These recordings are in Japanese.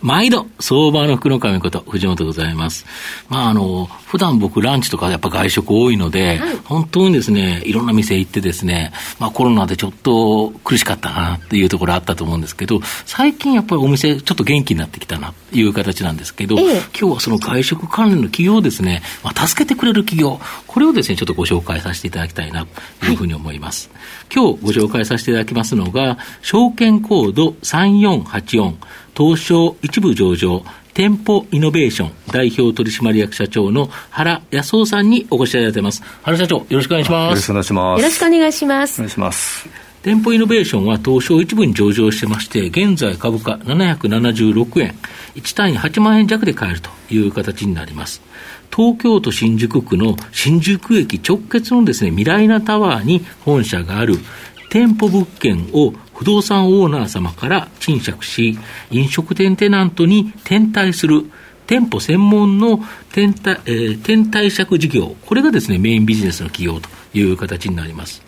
毎度、相場の福の神こと、藤本でございます。まあ、あの、普段僕ランチとかやっぱ外食多いので、はい、本当にですね、いろんな店行ってですね、まあコロナでちょっと苦しかったなっていうところあったと思うんですけど、最近やっぱりお店ちょっと元気になってきたなっていう形なんですけど、ええ、今日はその外食関連の企業ですね、まあ、助けてくれる企業、これをですね、ちょっとご紹介させていただきたいなというふうに思います。はい、今日ご紹介させていただきますのが、証券コード3484、東証一部上場、店舗イノベーション代表取締役社長の原康夫さんにお越しいただいています。原社長、よろしくお願いします。よろしくお願いします。よろしくお願いします。お願いします。店舗イノベーションは東証一部に上場してまして、現在株価776円、1単位8万円弱で買えるという形になります。東京都新宿区の新宿駅直結のですね、未来なタワーに本社がある店舗物件を不動産オーナー様から賃借し、飲食店テナントに転退する店舗専門の転退,、えー、転退借事業、これがですね、メインビジネスの企業と。いう形になります。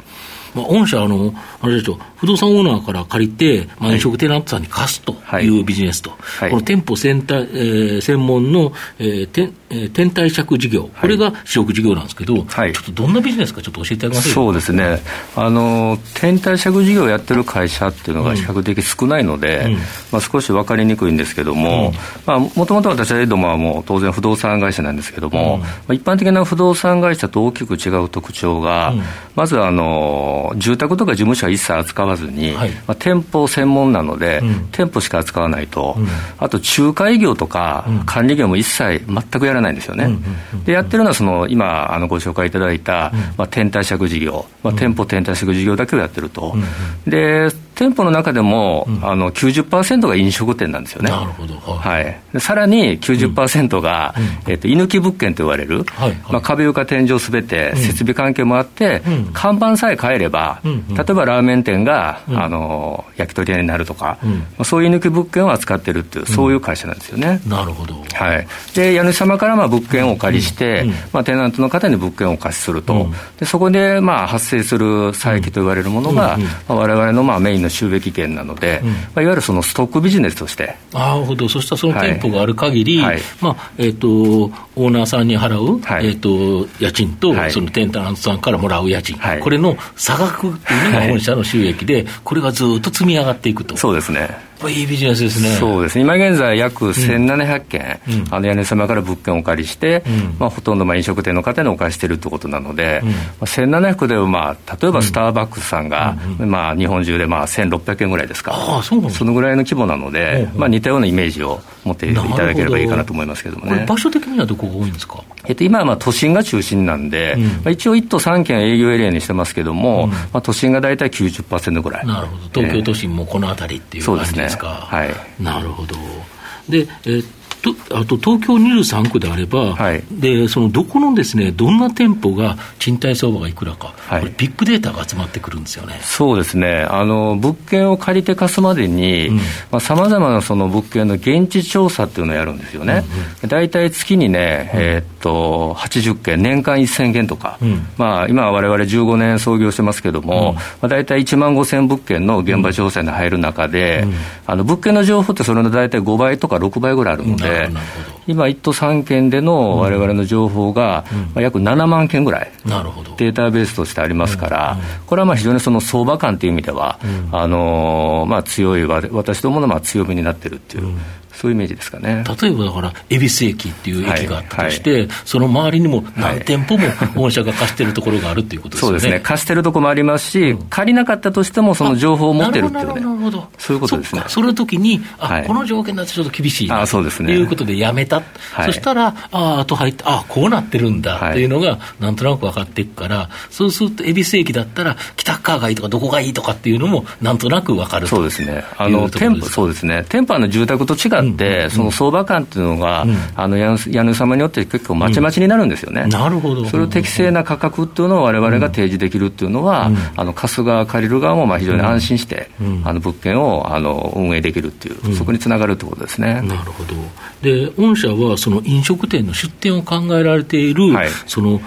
まあ、御社、あの、あれでしょ、不動産オーナーから借りて、まあ、飲食テナントさんに貸すというビジネスと、はい、この店舗専体、えー、専門の、えーてえー、天体借事業、これが主力事業なんですけど、はい、ちょっとどんなビジネスか、ちょっと教えていただけますか？そうですね、あの天体借事業をやってる会社っていうのが比較的少ないので、うん、まあ、少し分かりにくいんですけども、もともと私はエドマはもう当然不動産会社なんですけども、うん、まあ、一般的な不動産会社と大きく違う特徴が、うん、まずあの住宅とか事務所は一切扱わずに、はい、まあ、店舗専門なので、店舗しか扱わないと、あと仲介業とか管理業も一切全くやらないんですよね。でやってるのはその今あのご紹介いただいた、まあ、天体借事業、まあ、店舗天体借事業だけをやってると。で店舗の中でも、うん、あの90%が飲食店なんですよね。なるほど。はい。でさらに90%が、うん、えっ、と、居抜き物件と言われる、はい。はい、まあ、壁床天井すべて設備関係もあって、うん、看板さえ変えれば、例えばラーメン店が、あの、焼き鳥屋になるとか、まあ、そういう居抜き物件を扱ってるっていう、そういう会社なんですよね。なるほど。はい。で、家主様からまあ物件をお借りして、まあ、テナントの方に物件をお貸しすると。でそこで、まあ、発生する差益と言われるものが、まあ、我々のまあメインの収益権なので、うん、まあ、いわゆるそのストックビジネスとして。なるほど、そしたらその店舗がある限り、はい、まあえーと、オーナーさんに払う、はい、えーと、家賃と、そのテンタナントさんからもらう家賃、これの差額っていうのが本社の収益で、これがずっと積み上がっていくと。そうですねいいビジネスですね。そうですね。今現在約1700件、うん、あの家主様から物件をお借りして、うん、まあほとんどまあ飲食店の方にお貸しているということなので、うんまあ、1700でまあ例えばスターバックスさんが、まあ日本中でまあ1600件ぐらいですか。あそうなんそのぐらいの規模なので、まあ似たようなイメージを持っていただければいいかなと思いますけどもね。場所的にはどこが多いんですか？えっと、今はまあ都心が中心なんで、うん、まあ、一応1都3県営業エリアにしてますけども、うん、まあ、都心が大体90%ぐらい。なるほど。東京都心もこの辺りっていう感じですか。ですね。はい。なるほど。で、えー、とあと東京23区であれば、はい、でそのどこのですねどんな店舗が賃貸相場がいくらか、はい、これ、ビッグデータが集まってくるんですよね。そうですね。あの、物件を借りて貸すまでに、さまざ、まなその物件の現地調査っていうのをやるんですよね、大体、うんうん、月にね、えー、っと80件、年間1000件とか、うん、まあ、今はわれわれ15年創業してますけども、うん。まあ、大体1万5000物件の現場調査に入る中で、うん、あの物件の情報ってそれの大体5倍とか6倍ぐらいあるので、で、今、1都3県でのわれわれの情報が、まあ、約7万件ぐらい、データベースとしてありますから、これはまあ非常にその相場感という意味では、あのまあ、強い、私どものまあ強みになってるっていう。そういうイメージですかね。例えばだから、恵比寿駅っていう駅があったとして、はいはい、その周りにも何店舗も本社が貸してるところがあるっていうことですね、そうですね、貸してるところもありますし、うん、借りなかったとしても、その情報を持ってるっていうね、そういうことですね。その時に、あ、はい、この条件だとちょっと厳しいあそうですね。ということで、やめたな、はい、そしたら、ああ、あと入って、ああ、こうなってるんだっていうのが、なんとなく分かっていくから、そうすると、恵比寿駅だったら、北側がいいとか、どこがいいとかっていうのも、なんとなく分かるそうですね、あの店舗そうですね、店舗の住宅と違って、うん、その相場感っていうのが、うん、あの家主様によって結構まちまちになるんですよね。なるほど。それを適正な価格っていうのをわれわれが提示できるっていうのは、あの貸す側、借りる側もまあ非常に安心して、あの物件をあの運営できるっていう、そこにつながるってことですね。なるほど。で御社はその飲食店の出店を考えられている、はい、その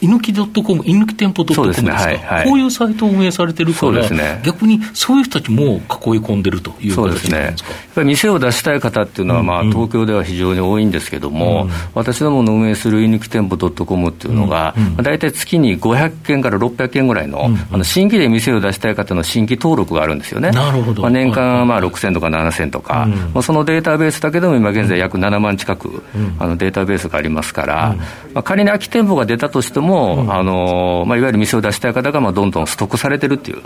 居抜き .com、居抜き店舗 .com ですか、はいはい、こういうサイトを運営されてるから、ね、逆にそういう人たちも囲い込んでるというそうですね、店を出したい方っていうのは、まあ、東京では非常に多いんですけども、うん、私どもの運営する居抜き店舗 .com っていうのが、うんうん、大体月に500件から600件ぐらいのうんうん、あの新規で店を出したい方の新規登録があるんですよね。なるほど。まあ、年間まあ6000とか7000とか、うん、まあ、そのデータベースだけでも今現在約7万近く、あのデータベースがありますから、まあ、仮に空き店舗が出たとしても、あのまあ、いわゆる店を出したい方がまあどんどんストックされてるっていう、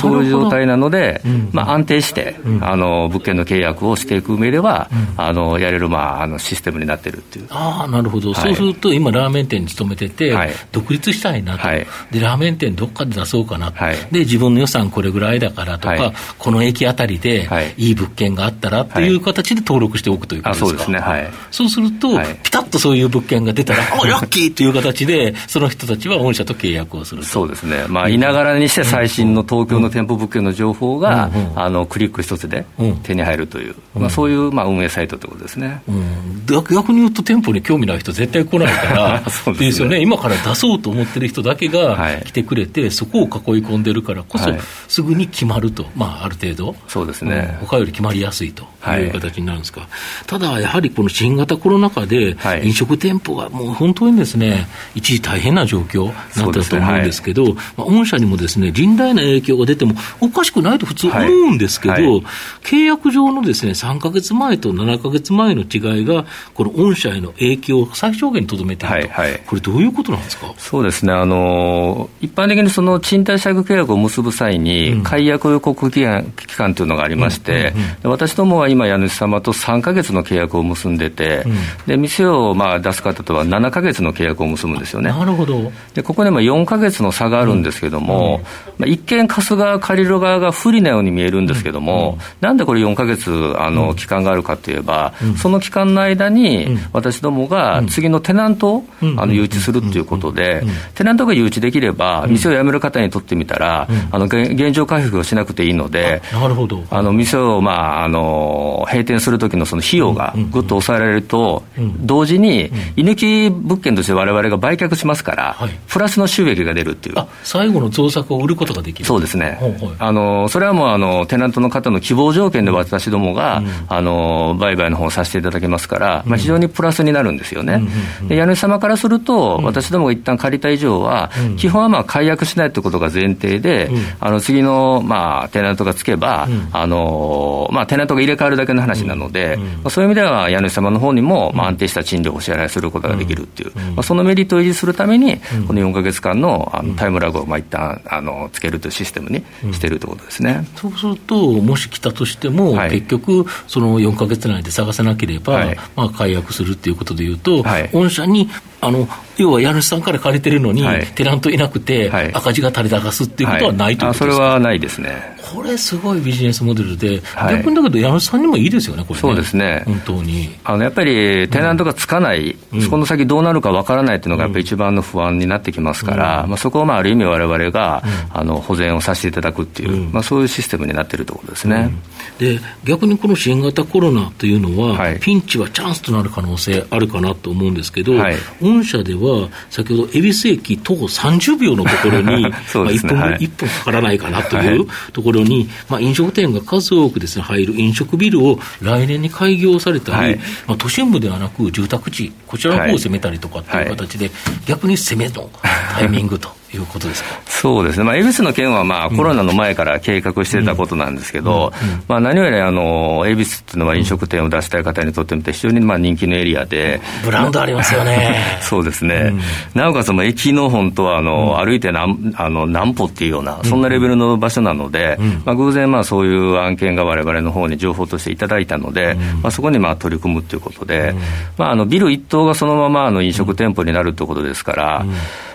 そういう状態なので、まあ、安定して、あの物件の契約をしていく上では、あのやれる、まあ、あのシステムになってるっていう。あなるほど、はい、そうすると、今、ラーメン店に勤めてて、はい、独立したいなと、はい、で、ラーメン店どっかで出そうかなと、で、自分の予算これぐらいだからとか、この駅あたりでい。い物件があったらっていう形で登録しておくということですか？そうですね、はい、そうすると、ピタッとそういう物件が出たら、あラッキーという形で、その人たちは御社と契約をするそうですね、まあ、いながらにして最新の東京の店舗物件の情報が、あのクリック一つで手に入るという、まあ、そういうまあ運営サイトということですね、うん、逆に言うと、店舗に興味ない人、絶対来ないから そうですよね、今から出そうと思ってる人だけが来てくれて、はい、そこを囲い込んでるからこそ、はい、すぐに決まると、まあ、ある程度、そうですね、他より決まりやすいと。い。う形になるんですか、はい、ただ、やはりこの新型コロナ禍で、飲食店舗がもう本当にですね、一時大変な状況になったと思うんですけど、ねはい、まあ、御社にもですね甚大な影響が出てもおかしくないと普通思うんですけど、はい。はい、契約上のですね3か月前と7か月前の違いが、この御社への影響を最小限にとどめていると、はいはい、これ、どういうことなんですか？そうですね、あの一般的にその賃貸借契約を結ぶ際に、解約予告期間期間というのがありまして、私どもは今、家主様と3か月の契約を結んでて、うん、で店をまあ出す方とは7か月の契約を結ぶんですよね。なるほど。でここでも4か月の差があるんですけども、まあ、一見、貸す側、借りる側が不利なように見えるんですけども、なんでこれ4か月あの期間があるかといえば、その期間の間に、私どもが次のテナントをあの誘致するということで、テナントが誘致できれば、店を辞める方にとってみたら、あの現状回復をしなくていいので、なるほど。あの店を、まあ、あの閉店する時のその費用がぐっと抑えられると、同時に、居抜き物件としてわれわれが売却しますから、プラスの収益が出るっていう。最後の増作を売ることができる。そうですね、ほうほう。あのそれはもうあのテナントの方の希望条件で私どもが、うん、あの売買の方をさせていただきますから、まあ、非常にプラスになるんですよね、うん、で家主様からすると、私どもが一旦借りた以上は、基本はまあ解約しないということが前提で、あの次の、まあ、テナントがつけば、あのまあ、テナントが入れ替わるだけの話なので、まあ、そういう意味では家主様の方にも、まあ、安定した賃料をお支払いすることができるっていう、まあ、そのメリットを維持するために、この4か月間のあのタイムラグをまあ一旦あのつけるというシステムにしているということですね、うん、そうすると、もし来たとしても、はい、結局、その4か月内で探せなければ、はい、まあ、解約するっていうことでいうと、はい、御社にあの要は家主さんから借りてるのに、はい、テナントいなくて、赤字が垂れ流すっていうことはないということですか、それはないですね。これ、すごいビジネスモデルで、逆にだけど、家主さんにもいいですよね、これ、ね、そうですね、本当に。あのやっぱりテナントがつかない、うん、この先どうなるかわからないっていうのが、やっぱり一番の不安になってきますから、うん、まあ、そこをまあある意味、われわれが、うん、あの保全をさせていただくっていう、まあ、そういうシステムになっているところですね、で逆にこの新型コロナというのは、はい、ピンチはチャンスとなる可能性あるかなと思うんですけど、はい、御社では、先ほど恵比寿駅徒歩30秒のところに、ね、まあ1分、はい、1分かからないかなというところに、まあ、飲食店が数多くです、ね、入る飲食ビルを来年に開業されたり、はい、まあ、都心部ではなく住宅地、こちらの方を攻めたりとかっていう形で、逆に攻めのタイミングと。いうことですか？そうですね、まあ、恵比寿の件はまあコロナの前から計画してたことなんですけど、まあ、何よりあの恵比寿っていうのは飲食店を出したい方にとってみて、非常にまあ人気のエリアで、ブランドありますよね。そうですね、なおかつ駅の本当はあの、歩いて何あの何歩っていうような、そんなレベルの場所なので、まあ、偶然、そういう案件がわれわれの方に情報としていただいたので、まあ、そこにまあ取り組むということで、まあ、あのビル一棟がそのままあの飲食店舗になるということですから、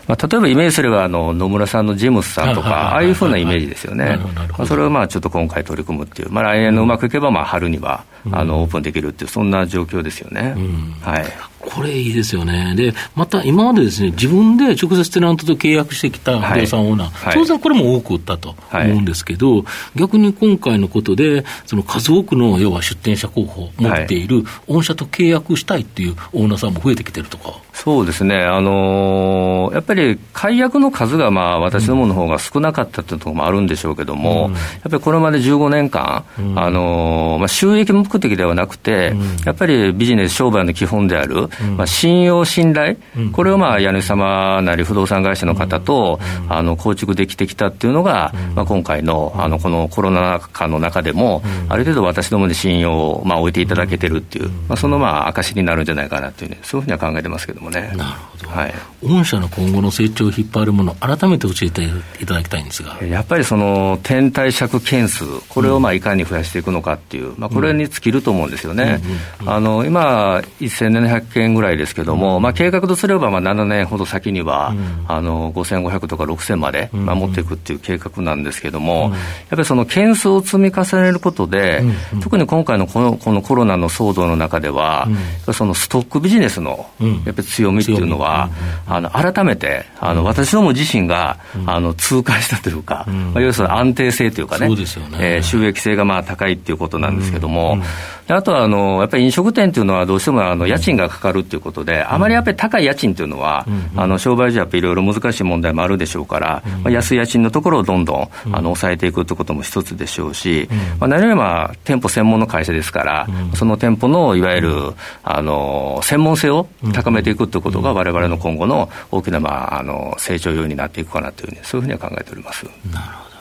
まあ、例えばイメージすればあの野村さんのジェムスさんとか、ああいうふうなイメージですよね、まあ、それをまあちょっと今回取り組むっていう、まあ、来年のうまくいけばまあ春にはあのオープンできるっていう、そんな状況ですよね。はいこれいいですよね。で、また今までですね、自分で直接テナントと契約してきた不動産オーナー、はい、当然これも多く売ったと思うんですけど、はい、逆に今回のことで、その数多くの要は出店者候補を持っている御社と契約したいっていうオーナーさんも増えてきてるとか。そうですね、あのー、やっぱり解約の数がまあ私どもの方が少なかったっていうところもあるんでしょうけども、うん、やっぱりこれまで15年間、うん、あのー、まあ、収益目的ではなくて、うん、やっぱりビジネス、商売の基本である、まあ、信用、信頼、これをまあ家主様なり不動産会社の方と、あの構築できてきたっていうのが、まあ、今回のあのこのコロナ禍の中でも、ある程度私どもで信用をまあ置いていただけてるっていう、まあ、そのまあ証になるんじゃないかなという、ね、そういうふうには考えてますけども。もね。なるほど。はい。御社の今後の成長を引っ張るもの、改めて教えていただきたいんですが。やっぱりその、天体借件数、これをまあいかに増やしていくのかっていう、まあ、これに尽きると思うんですよね。あの、今、1700件ぐらいですけども、まあ、計画とすれば、まあ、7年ほど先には、あの、5500とか6000まで、まあ、持っていくっていう計画なんですけども、やっぱりその件数を積み重ねることで、特に今回のこのこのコロナの騒動の中では、そのストックビジネスの、やっぱり強みっていうのは、あの改めてあの、私ども自身が、あの痛感したというか、まあ、要するに安定性というかね、え収益性がまあ高いっていうことなんですけども、あとはあのやっぱり飲食店っていうのは、どうしてもあの家賃がかかるっていうことで、あまりやっぱり高い家賃っていうのは、あの商売上、やっぱりいろいろ難しい問題もあるでしょうから、まあ、安い家賃のところをどんどんあの抑えていくってことも一つでしょうし、まあ、何よりまあ店舗専門の会社ですから、その店舗のいわゆるあの専門性を高めていくってことが、われわれの今後の大きな、まあ、あの成長要因になっていくかなというふうに、そういうふうには考えております。なるほど。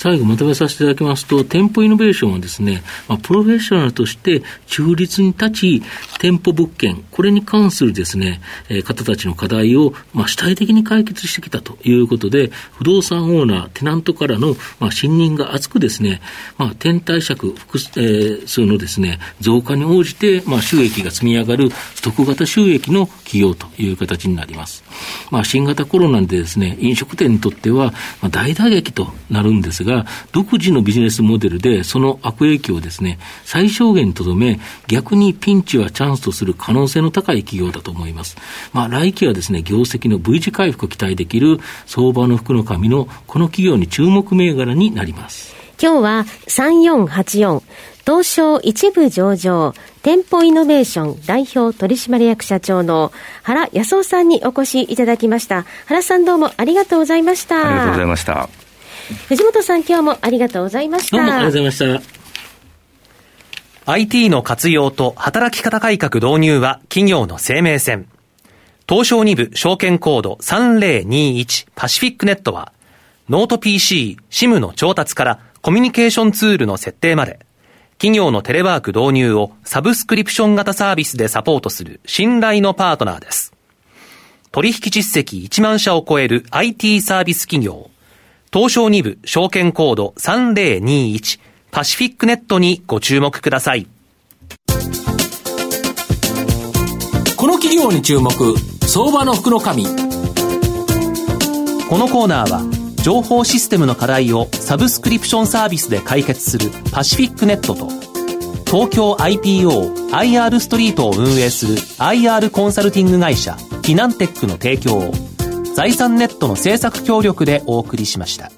最後まとめさせていただきますと、店舗イノベーションはですね、まあ、プロフェッショナルとして中立に立ち、店舗物件、これに関するですね、えー、方たちの課題を、まあ、主体的に解決してきたということで、不動産オーナー、テナントからの、まあ、信任が厚くですね、まあ、天体借複、えー、数のですね、増加に応じて、まあ、収益が積み上がるストック型収益の企業という形になります。まあ、新型コロナでですね、飲食店にとっては、まあ、大打撃となるんですが、が、独自のビジネスモデルで、その悪影響をですね、最小限にとどめ、逆にピンチはチャンスとする可能性の高い企業だと思います。まあ、来期はですね、業績の V 字回復を期待できる相場の福の神のこの企業に注目銘柄になります。今日は3484東証一部上場店舗イノベーション代表取締役社長の原康夫さんにお越しいただきました原さんどうもありがとうございましたありがとうございました藤本さん今日もありがとうございました。どうもありがとうございました。IT の活用と働き方改革導入は企業の生命線。東証2部証券コード3021パシフィックネットは、ノート PC、SIM の調達からコミュニケーションツールの設定まで、企業のテレワーク導入をサブスクリプション型サービスでサポートする信頼のパートナーです。取引実績1万社を超える IT サービス企業、東証2部証券コード3021パシフィックネットにご注目ください。この企業に注目、相場の福の神。このコーナーは、情報システムの課題をサブスクリプションサービスで解決するパシフィックネットと、東京 IPO IR ストリートを運営する IR コンサルティング会社フィナンテックの提供を財産ネットの制作協力でお送りしました。